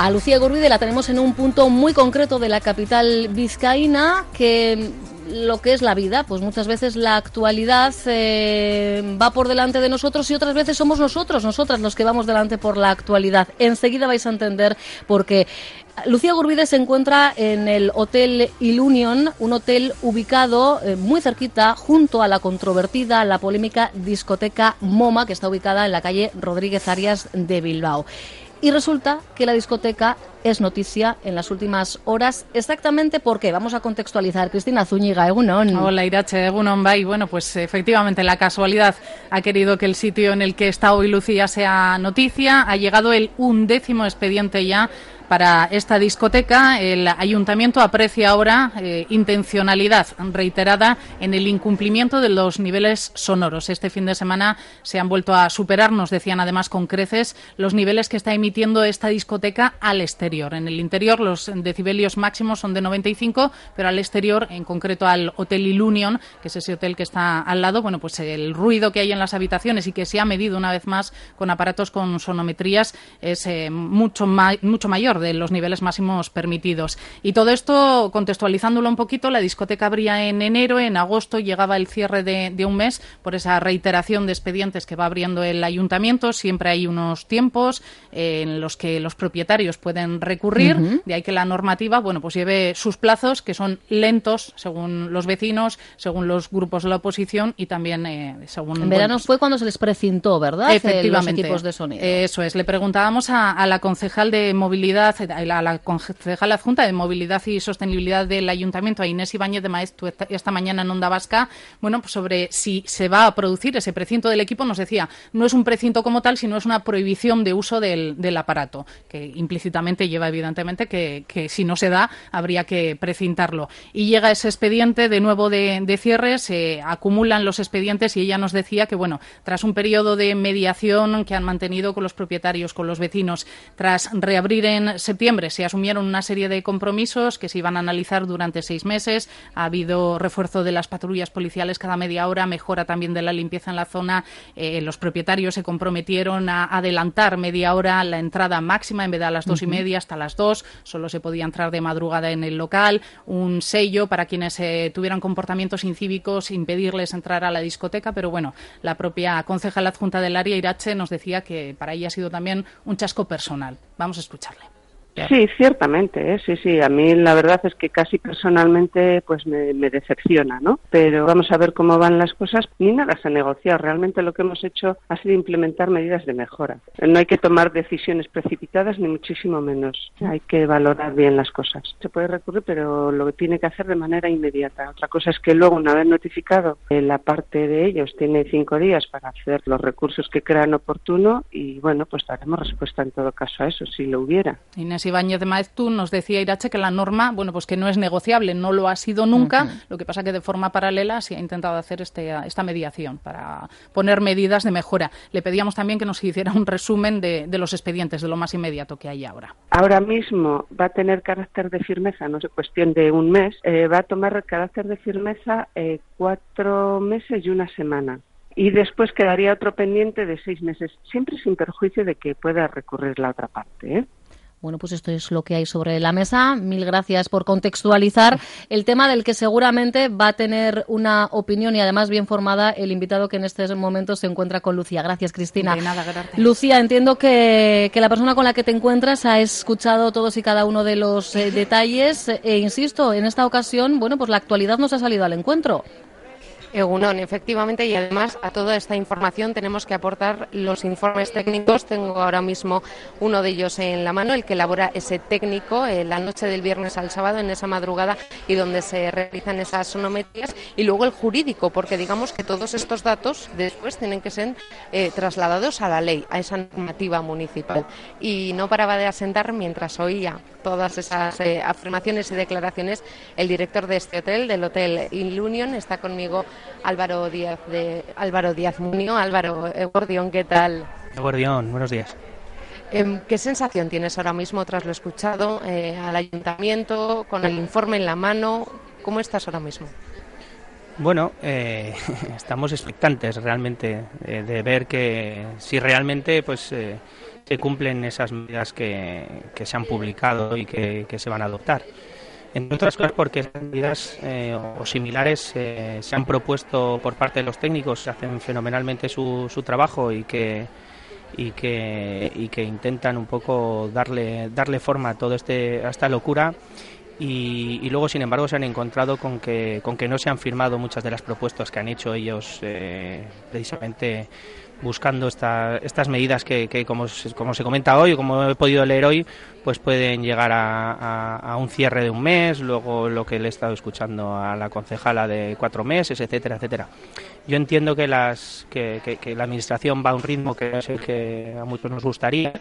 A Lucía Gurbide la tenemos en un punto muy concreto de la capital vizcaína que lo que es la vida, pues muchas veces la actualidad eh, va por delante de nosotros y otras veces somos nosotros, nosotras los que vamos delante por la actualidad. Enseguida vais a entender por qué. Lucía Gurbide se encuentra en el Hotel Ilunion, un hotel ubicado eh, muy cerquita junto a la controvertida, la polémica discoteca MoMA, que está ubicada en la calle Rodríguez Arias de Bilbao. Y resulta que la discoteca es noticia en las últimas horas. Exactamente por qué. Vamos a contextualizar. Cristina Zúñiga, Egunon. Hola, Irache, Egunon Bay. Bueno, pues efectivamente la casualidad ha querido que el sitio en el que está hoy Lucía sea noticia. Ha llegado el undécimo expediente ya para esta discoteca. El ayuntamiento aprecia ahora eh, intencionalidad reiterada en el incumplimiento de los niveles sonoros. Este fin de semana se han vuelto a superar, nos decían además con creces, los niveles que está emitiendo esta discoteca al exterior. En el interior los decibelios máximos son de 95, pero al exterior, en concreto al Hotel Ilunion, que es ese hotel que está al lado, bueno, pues el ruido que hay en las habitaciones y que se ha medido una vez más con aparatos con sonometrías es eh, mucho, mucho mayor de los niveles máximos permitidos. Y todo esto, contextualizándolo un poquito, la discoteca abría en enero, en agosto llegaba el cierre de, un mes por esa reiteración de expedientes que va abriendo el ayuntamiento. Siempre hay unos tiempos eh, en los que los propietarios pueden recurrir, de ahí que la normativa, bueno, pues lleve sus plazos, que son lentos según los vecinos, según los grupos de la oposición y también eh, según... En verano fue cuando se les precintó, ¿verdad? Efectivamente. Los equipos de sonido. Eso es. Le preguntábamos a la concejal de movilidad la, la concejal adjunta de Movilidad y Sostenibilidad del Ayuntamiento, a Inés Ibáñez de Maestro, esta, mañana en Onda Vasca, bueno, pues sobre si se va a producir ese precinto del equipo, nos decía, no es un precinto como tal, sino es una prohibición de uso del, aparato, que implícitamente lleva evidentemente que, si no se da, habría que precintarlo. Y llega ese expediente de nuevo de, de cierre, se acumulan los expedientes y ella nos decía que, bueno, tras un periodo de mediación que han mantenido con los propietarios, con los vecinos, tras reabrir en septiembre se asumieron una serie de compromisos que se iban a analizar durante seis meses. Ha habido refuerzo de las patrullas policiales cada media hora, mejora también de la limpieza en la zona. Eh, los propietarios se comprometieron a adelantar media hora la entrada máxima en vez de a las dos y media hasta las dos. Solo se podía entrar de madrugada en el local. Un sello para quienes eh, tuvieran comportamientos incívicos, impedirles entrar a la discoteca. Pero bueno, la propia concejal adjunta del área, Irache, nos decía que para ella ha sido también un chasco personal. Vamos a escucharle. Sí, ciertamente, ¿eh? sí, sí. A mí la verdad es que casi personalmente pues me, decepciona, ¿no? Pero vamos a ver cómo van las cosas. Ni nada se ha negociado. Realmente lo que hemos hecho ha sido implementar medidas de mejora. No hay que tomar decisiones precipitadas ni muchísimo menos. Hay que valorar bien las cosas. Se puede recurrir, pero lo que tiene que hacer de manera inmediata. Otra cosa es que luego, una vez notificado, eh, la parte de ellos tiene cinco días para hacer los recursos que crean oportuno y bueno, pues daremos respuesta en todo caso a eso, si lo hubiera. Ibáñez de Maeztu nos decía Irache que la norma, bueno, pues que no es negociable, no lo ha sido nunca, lo que pasa que de forma paralela se ha intentado hacer este, esta mediación para poner medidas de mejora. Le pedíamos también que nos hiciera un resumen de, los expedientes, de lo más inmediato que hay ahora. Ahora mismo va a tener carácter de firmeza, no es cuestión de un mes, eh, va a tomar carácter de firmeza eh, cuatro meses y una semana y después quedaría otro pendiente de seis meses, siempre sin perjuicio de que pueda recurrir la otra parte. ¿eh? Bueno, pues esto es lo que hay sobre la mesa. Mil gracias por contextualizar el tema del que seguramente va a tener una opinión y además bien formada el invitado que en este momento se encuentra con Lucía. Gracias, Cristina. Lucía, entiendo que, la persona con la que te encuentras ha escuchado todos y cada uno de los eh, detalles e insisto, en esta ocasión, bueno, pues la actualidad nos ha salido al encuentro. Egunon, efectivamente, y además a toda esta información tenemos que aportar los informes técnicos. Tengo ahora mismo uno de ellos en la mano, el que elabora ese técnico eh, la noche del viernes al sábado, en esa madrugada, y donde se realizan esas sonometrías, y luego el jurídico, porque digamos que todos estos datos después tienen que ser eh, trasladados a la ley, a esa normativa municipal. Y no paraba de asentar mientras oía todas esas eh, afirmaciones y declaraciones el director de este hotel, del Hotel Ilunion, está conmigo Álvaro Díaz de Álvaro Díaz Munio. Álvaro Gordión, ¿qué tal? Gordión, buenos días. Em, ¿Qué sensación tienes ahora mismo tras lo escuchado eh, al ayuntamiento, con el informe en la mano? ¿Cómo estás ahora mismo? Bueno, eh, estamos expectantes realmente eh, de ver que si realmente pues se cumplen esas medidas que, se han publicado y que se van a adoptar. Entre otras cosas porque esas medidas eh, o similares eh, se han propuesto por parte de los técnicos, hacen fenomenalmente su, su trabajo y que, y que, y que intentan un poco darle, darle forma a, todo este, esta locura. Y, luego sin embargo se han encontrado con que, con que no se han firmado muchas de las propuestas que han hecho ellos eh, precisamente buscando estas medidas que, como, como, se comenta hoy como he podido leer hoy, pues pueden llegar a, un cierre de un mes, luego lo que le he estado escuchando a la concejala de cuatro meses, etcétera, etcétera. Yo entiendo que, las, que, la administración va a un ritmo que es el que a muchos nos gustaría,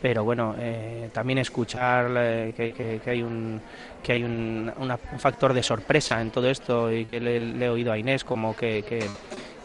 pero bueno, eh, también escuchar eh, que, hay un que hay un, factor de sorpresa en todo esto y que le, le he oído a Inés como que, que,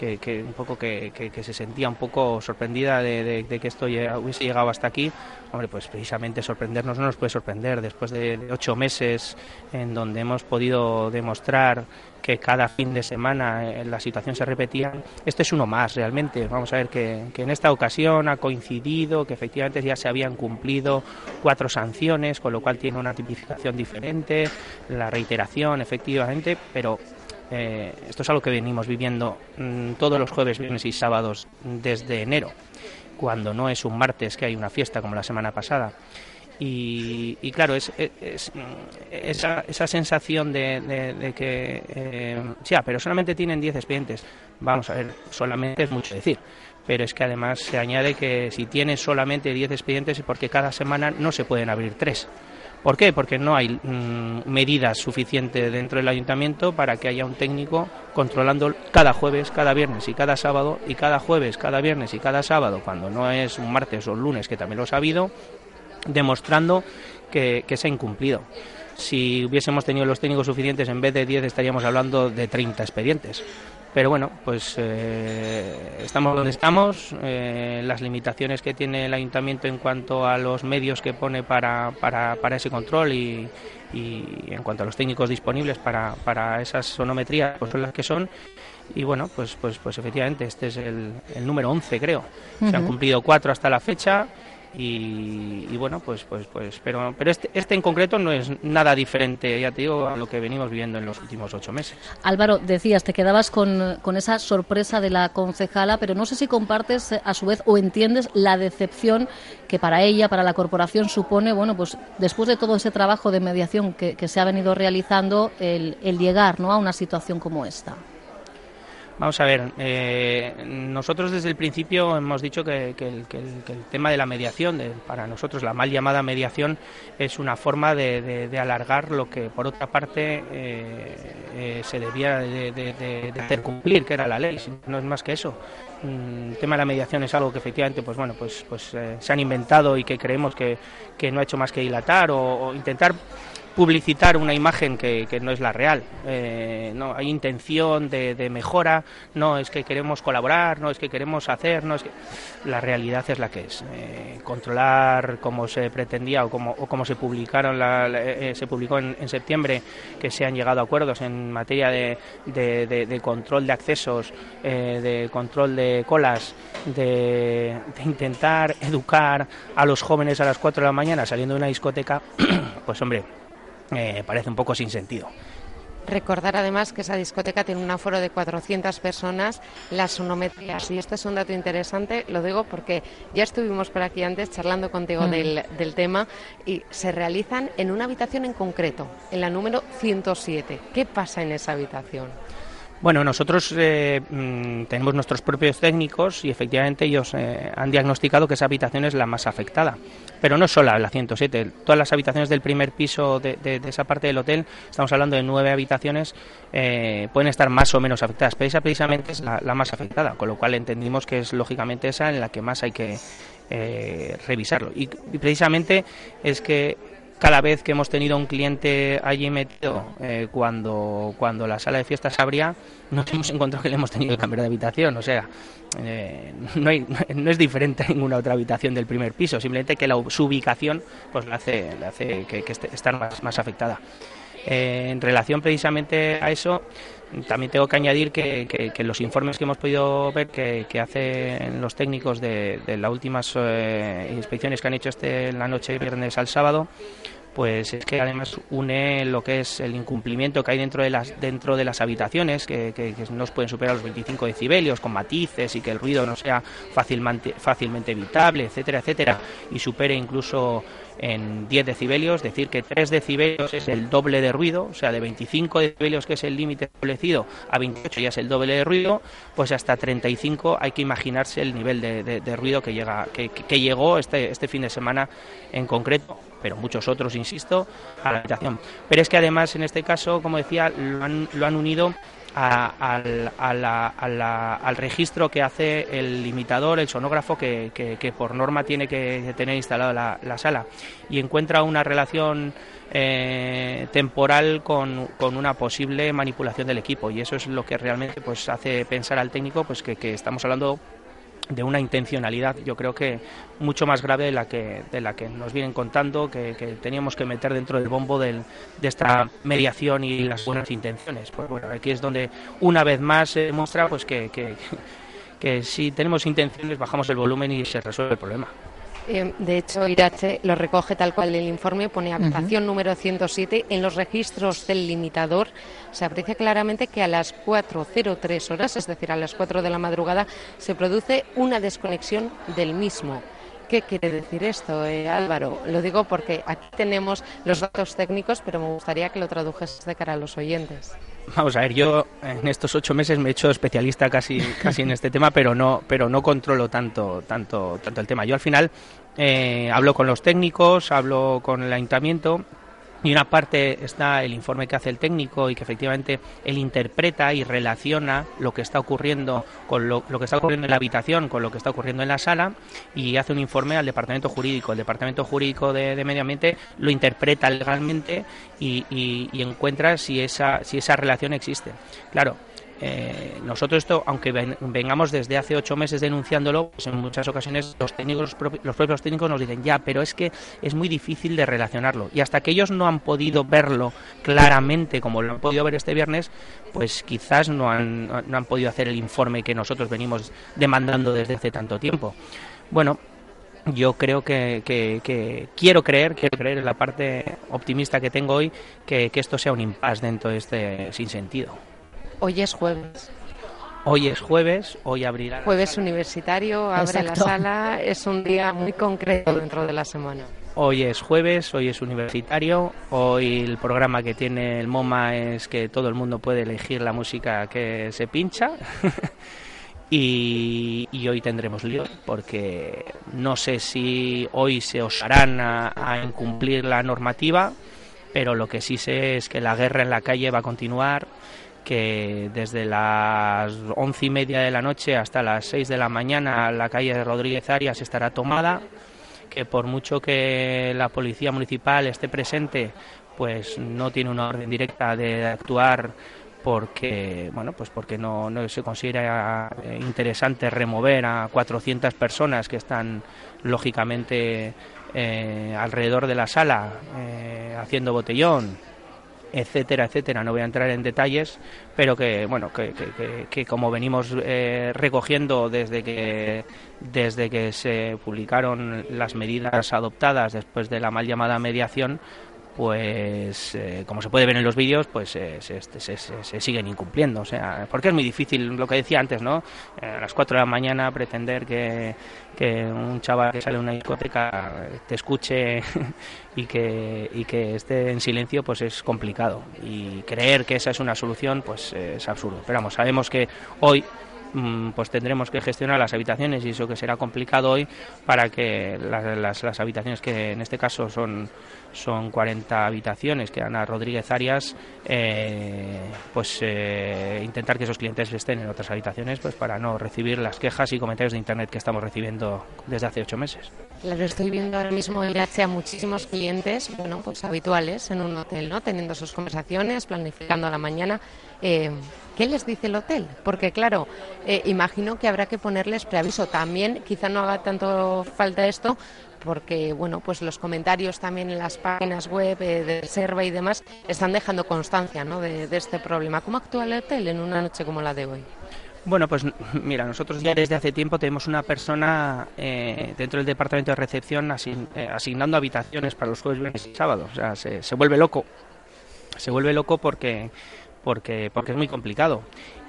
un poco que, se sentía un poco sorprendida de, que esto hubiese llegado hasta aquí. Hombre, pues precisamente sorprendernos no nos puede sorprender después de ocho meses en donde hemos podido demostrar que cada fin de semana eh, la situación se repetía. Este es uno más realmente. Vamos a ver que, que en esta ocasión ha coincidido que efectivamente ya se habían cumplido cuatro sanciones, con lo cual tiene una tipificación diferente, la reiteración efectivamente, pero eh, esto es algo que venimos viviendo mm, todos los jueves, viernes y sábados desde enero, cuando no es un martes que hay una fiesta como la semana pasada. Y, claro, es, esa, esa, sensación de, que, eh, ya, pero solamente tienen 10 expedientes. Vamos a ver, solamente es mucho decir. Pero es que además se añade que si tienen solamente 10 expedientes es porque cada semana no se pueden abrir tres. ¿Por qué? Porque no hay mm, medidas suficientes dentro del ayuntamiento para que haya un técnico controlando cada jueves, cada viernes y cada sábado, y cada jueves, cada viernes y cada sábado, cuando no es un martes o un lunes, que también lo ha habido, demostrando que, que se ha incumplido. Si hubiésemos tenido los técnicos suficientes, en vez de 10 estaríamos hablando de 30 expedientes. Pero bueno, pues eh, estamos donde estamos. Eh, las limitaciones que tiene el ayuntamiento en cuanto a los medios que pone para, para, para ese control y, en cuanto a los técnicos disponibles para, para esas sonometrías, pues son las que son. Y bueno, pues, pues, pues efectivamente, este es el, el número 11, creo. Se han cumplido cuatro hasta la fecha y, bueno, pues, pues, pues, pero, pero este, este en concreto no es nada diferente, ya te digo, a lo que venimos viviendo en los últimos ocho meses. Álvaro, decías, te quedabas con, con esa sorpresa de la concejala, pero no sé si compartes a su vez o entiendes la decepción que para ella, para la corporación supone, bueno, pues después de todo ese trabajo de mediación que, que se ha venido realizando, el, el llegar ¿no? a una situación como esta. Vamos a ver, eh, nosotros desde el principio hemos dicho que, el, tema de la mediación, para nosotros la mal llamada mediación, es una forma de, alargar lo que por otra parte eh, eh, se debía de, hacer cumplir, que era la ley, no es más que eso. Mm, el tema de la mediación es algo que efectivamente pues bueno pues pues se han inventado y que creemos que, no ha hecho más que dilatar o intentar publicitar una imagen que, no es la real. Eh, no hay intención de, mejora, no es que queremos colaborar, no es que queremos hacer, no es que la realidad es la que es. Eh, controlar como se pretendía o como, o como se publicaron eh, se publicó en, septiembre que se han llegado a acuerdos en materia de, de control de accesos, de control de colas, de, intentar educar a los jóvenes a las 4 de la mañana saliendo de una discoteca, pues hombre, eh, parece un poco sin sentido. Recordar además que esa discoteca tiene un aforo de 400 personas, las sonometrías, y este es un dato interesante, lo digo porque ya estuvimos por aquí antes charlando contigo mm. del, del, tema, y se realizan en una habitación en concreto, en la número 107. ¿Qué pasa en esa habitación? Bueno, nosotros eh, mm, tenemos nuestros propios técnicos y efectivamente ellos eh, han diagnosticado que esa habitación es la más afectada. Pero no solo la 107, todas las habitaciones del primer piso de, esa parte del hotel, estamos hablando de nueve habitaciones, eh, pueden estar más o menos afectadas, pero esa precisamente es la, más afectada, con lo cual entendimos que es lógicamente esa en la que más hay que revisarlo. y precisamente es que cada vez que hemos tenido un cliente allí metido eh, cuando, cuando la sala de fiestas abría, nos hemos encontrado que le hemos tenido que cambiar de habitación. O sea, eh, no, no, es diferente a ninguna otra habitación del primer piso, simplemente que la, su ubicación pues le hace, le hace que, esté, estar más, más afectada. Eh, en relación precisamente a eso, también tengo que añadir que, que, los informes que hemos podido ver que, que hacen los técnicos de, de las últimas eh, inspecciones que han hecho este la noche de viernes al sábado, pues es que además une lo que es el incumplimiento que hay dentro de las dentro de las habitaciones que, que, no pueden superar los 25 decibelios con matices y que el ruido no sea fácilmente fácilmente evitable etcétera etcétera y supere incluso en 10 decibelios, decir, que 3 decibelios es el doble de ruido, o sea, de 25 decibelios, que es el límite establecido, a 28 ya es el doble de ruido, pues hasta 35 hay que imaginarse el nivel de, ruido que, llega, que, llegó este, este fin de semana en concreto, pero muchos otros, insisto, a la habitación. Pero es que además, en este caso, como decía, lo han, lo han unido al, al, registro que hace el imitador, el sonógrafo, que, que, por norma tiene que tener instalado la, la sala. Y encuentra una relación eh, temporal con, con, una posible manipulación del equipo. Y eso es lo que realmente pues, hace pensar al técnico pues, que, que estamos hablando de una intencionalidad, yo creo que mucho más grave de la que, de la que nos vienen contando, que, teníamos que meter dentro del bombo de esta mediación y las buenas intenciones. Pues bueno, aquí es donde una vez más se demuestra pues que, que, que si tenemos intenciones bajamos el volumen y se resuelve el problema. Eh, de hecho, Irache lo recoge tal cual el informe, pone habitación número 107. En los registros del limitador se aprecia claramente que a las 4.03 horas, es decir, a las 4 de la madrugada, se produce una desconexión del mismo. ¿Qué quiere decir esto, eh, Álvaro? Lo digo porque aquí tenemos los datos técnicos, pero me gustaría que lo tradujes de cara a los oyentes. Vamos a ver, yo en estos ocho meses me he hecho especialista casi, casi en este tema, pero no, pero no controlo tanto, tanto, tanto el tema. Yo al final eh, hablo con los técnicos, hablo con el ayuntamiento y una parte está el informe que hace el técnico y que efectivamente él interpreta y relaciona lo que está ocurriendo con lo, que está ocurriendo en la habitación con lo que está ocurriendo en la sala y hace un informe al departamento jurídico. El departamento jurídico de, medio ambiente lo interpreta legalmente y, y, encuentra si esa, si esa relación existe. Claro, eh, nosotros esto, aunque vengamos desde hace ocho meses denunciándolo, pues en muchas ocasiones los técnicos, los propios técnicos nos dicen ya, pero es que es muy difícil de relacionarlo. Y hasta que ellos no han podido verlo claramente, como lo han podido ver este viernes, pues quizás no han, no han podido hacer el informe que nosotros venimos demandando desde hace tanto tiempo. Bueno, yo creo que, quiero creer, quiero creer en la parte optimista que tengo hoy, que, que esto sea un impasse dentro de este sinsentido. Hoy es jueves. Hoy es jueves, hoy abrirá. Jueves universitario, abre la sala, es un día muy concreto dentro de la semana. Hoy es jueves, hoy es universitario, hoy el programa que tiene el MoMA es que todo el mundo puede elegir la música que se pincha. y, hoy tendremos lío porque no sé si hoy se osarán a incumplir la normativa, pero lo que sí sé es que la guerra en la calle va a continuar que desde las once y media de la noche hasta las seis de la mañana la calle de Rodríguez Arias estará tomada, que por mucho que la policía municipal esté presente, pues no tiene una orden directa de actuar porque bueno pues porque no, se considera interesante remover a 400 personas que están lógicamente eh, alrededor de la sala eh, haciendo botellón etcétera, etcétera. No voy a entrar en detalles, pero que, bueno, que, que, como venimos eh, recogiendo desde que, desde que se publicaron las medidas adoptadas después de la mal llamada mediación, pues eh, como se puede ver en los vídeos, pues eh, se, siguen incumpliendo. O sea, porque es muy difícil, lo que decía antes, ¿no? Eh, a las 4 de la mañana pretender que, un chaval que sale de una discoteca te escuche y que, y que esté en silencio, pues es complicado. Y creer que esa es una solución, pues es absurdo. Pero vamos, sabemos que hoy pues tendremos que gestionar las habitaciones y eso que será complicado hoy para que las, las, habitaciones que en este caso son son 40 habitaciones que Ana Rodríguez Arias eh, pues eh, intentar que esos clientes estén en otras habitaciones pues para no recibir las quejas y comentarios de internet que estamos recibiendo desde hace ocho meses. Claro, estoy viendo ahora mismo ir a muchísimos clientes bueno pues habituales en un hotel no teniendo sus conversaciones planificando la mañana eh, ¿Qué les dice el hotel? Porque claro, eh, imagino que habrá que ponerles preaviso. También quizá no haga tanto falta esto porque bueno, pues los comentarios también en las páginas web eh, de reserva y demás están dejando constancia ¿no? de, este problema. ¿Cómo actúa el hotel en una noche como la de hoy? Bueno, pues mira, nosotros ya desde hace tiempo tenemos una persona eh, dentro del departamento de recepción asignando habitaciones para los jueves, viernes y sábados. O sea, se, se vuelve loco. Se vuelve loco porque porque, porque es muy complicado.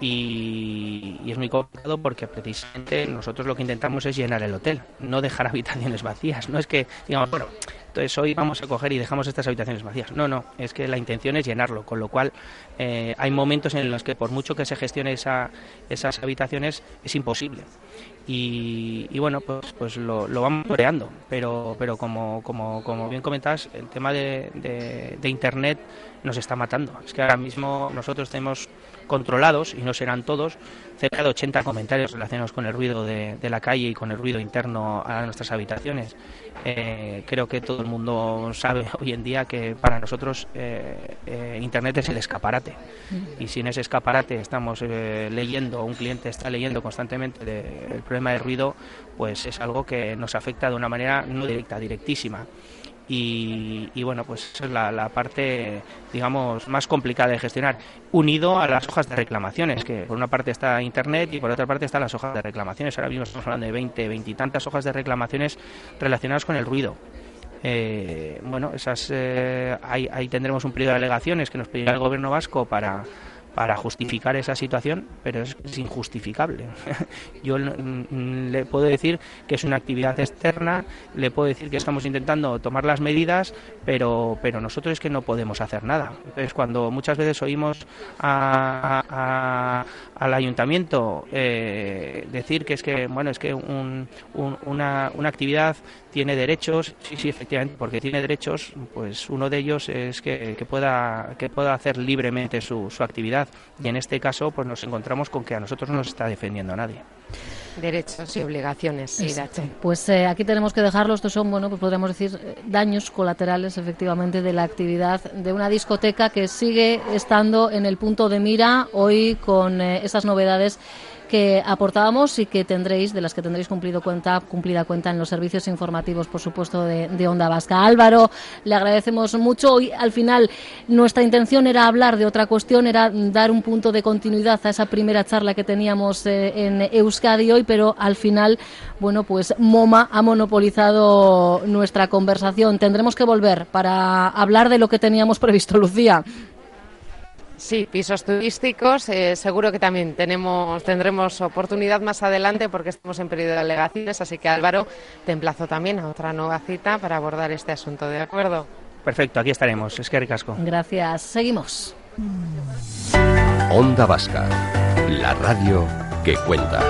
Y, es muy complicado porque precisamente nosotros lo que intentamos es llenar el hotel, no dejar habitaciones vacías. No es que digamos, bueno, entonces hoy vamos a coger y dejamos estas habitaciones vacías. No, no, es que la intención es llenarlo, con lo cual eh, hay momentos en los que por mucho que se gestione esa, esas habitaciones es imposible. Y, bueno, pues, pues lo, vamos creando, pero, pero como, como, como bien comentas, el tema de, de Internet nos está matando. Es que ahora mismo nosotros tenemos controlados, y no serán todos, cerca de 80 comentarios relacionados con el ruido de, la calle y con el ruido interno a nuestras habitaciones. Eh, creo que todo el mundo sabe hoy en día que para nosotros eh, eh, Internet es el escaparate. Y si en ese escaparate estamos leyendo, un cliente está leyendo constantemente el problema del ruido, pues es algo que nos afecta de una manera no directa, directísima. Y, bueno, pues es la, parte, digamos, más complicada de gestionar, unido a las hojas de reclamaciones, que por una parte está Internet y por otra parte están las hojas de reclamaciones. Ahora mismo estamos hablando de 20, 20 y tantas hojas de reclamaciones relacionadas con el ruido. Eh, bueno, esas eh, ahí, ahí, tendremos un periodo de alegaciones que nos pedirá el gobierno vasco para para justificar esa situación, pero es, injustificable. Yo le puedo decir que es una actividad externa, le puedo decir que estamos intentando tomar las medidas, pero, pero nosotros es que no podemos hacer nada. Entonces, cuando muchas veces oímos al ayuntamiento eh, decir que es que, bueno, es que una, actividad tiene derechos, sí, sí, efectivamente, porque tiene derechos, pues uno de ellos es que, pueda, que pueda hacer libremente su actividad. Y en este caso, pues nos encontramos con que a nosotros no nos está defendiendo nadie. Derechos y obligaciones, sí, Pues eh, aquí tenemos que dejarlo. Estos son, bueno, pues podríamos decir, eh, daños colaterales, efectivamente, de la actividad de una discoteca que sigue estando en el punto de mira hoy con eh, esas novedades que aportábamos y que tendréis, de las que tendréis cumplido cuenta, cumplida cuenta en los servicios informativos, por supuesto, de, Onda Vasca. Álvaro, le agradecemos mucho. Hoy, al final, nuestra intención era hablar de otra cuestión, era dar un punto de continuidad a esa primera charla que teníamos eh, en Euskadi hoy, pero al final, bueno, pues MoMA ha monopolizado nuestra conversación. Tendremos que volver para hablar de lo que teníamos previsto, Lucía. Sí, pisos turísticos. Eh, seguro que también tenemos, tendremos oportunidad más adelante porque estamos en periodo de alegaciones. Así que Álvaro, te emplazo también a otra nueva cita para abordar este asunto. ¿De acuerdo? Perfecto, aquí estaremos. Es que ricasco. Gracias. Seguimos. Onda Vasca, la radio que cuenta.